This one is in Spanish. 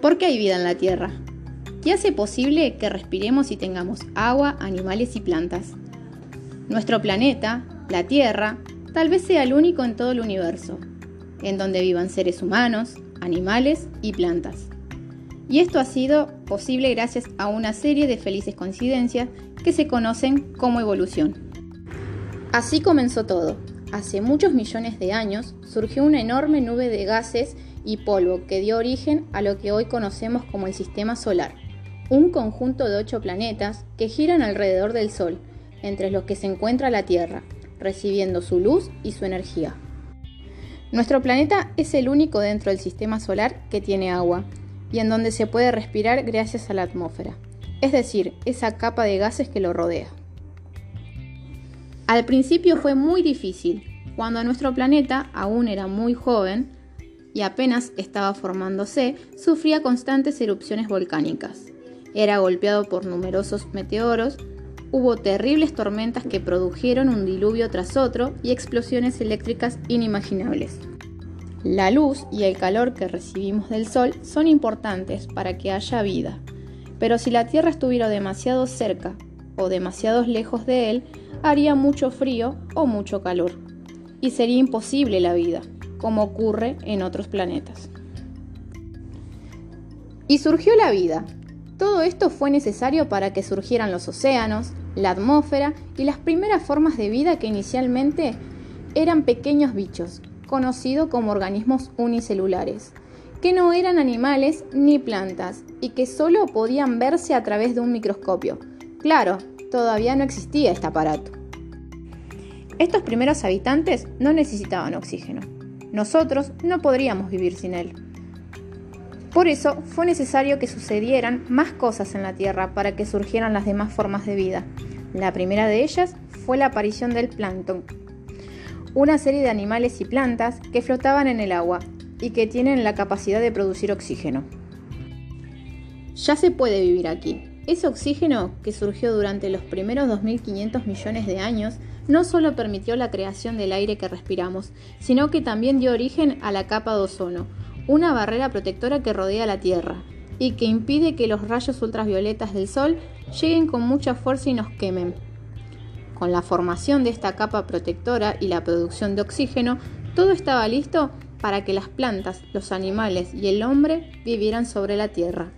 ¿Por qué hay vida en la Tierra? ¿Qué hace posible que respiremos y tengamos agua, animales y plantas? Nuestro planeta, la Tierra, tal vez sea el único en todo el universo, en donde vivan seres humanos, animales y plantas. Y esto ha sido posible gracias a una serie de felices coincidencias que se conocen como evolución. Así comenzó todo. Hace muchos millones de años surgió una enorme nube de gases y polvo que dio origen a lo que hoy conocemos como el Sistema Solar, un conjunto de ocho planetas que giran alrededor del Sol, entre los que se encuentra la Tierra, recibiendo su luz y su energía. Nuestro planeta es el único dentro del Sistema Solar que tiene agua, y en donde se puede respirar gracias a la atmósfera, es decir, esa capa de gases que lo rodea. Al principio fue muy difícil, cuando nuestro planeta aún era muy joven y apenas estaba formándose, sufría constantes erupciones volcánicas. Era golpeado por numerosos meteoros, hubo terribles tormentas que produjeron un diluvio tras otro y explosiones eléctricas inimaginables. La luz y el calor que recibimos del Sol son importantes para que haya vida, pero si la Tierra estuviera demasiado cerca o demasiado lejos de él, haría mucho frío o mucho calor, y sería imposible la vida, como ocurre en otros planetas. Y surgió la vida. Todo esto fue necesario para que surgieran los océanos, la atmósfera y las primeras formas de vida que inicialmente eran pequeños bichos, conocido como organismos unicelulares, que no eran animales ni plantas y que solo podían verse a través de un microscopio. Claro, todavía no existía este aparato. Estos primeros habitantes no necesitaban oxígeno. Nosotros no podríamos vivir sin él. Por eso fue necesario que sucedieran más cosas en la Tierra para que surgieran las demás formas de vida. La primera de ellas fue la aparición del plancton, una serie de animales y plantas que flotaban en el agua y que tienen la capacidad de producir oxígeno. Ya se puede vivir aquí. Ese oxígeno que surgió durante los primeros 2.500 millones de años no solo permitió la creación del aire que respiramos, sino que también dio origen a la capa de ozono, una barrera protectora que rodea la Tierra y que impide que los rayos ultravioletas del Sol lleguen con mucha fuerza y nos quemen, con la formación de esta capa protectora y la producción de oxígeno, todo estaba listo para que las plantas, los animales y el hombre vivieran sobre la Tierra.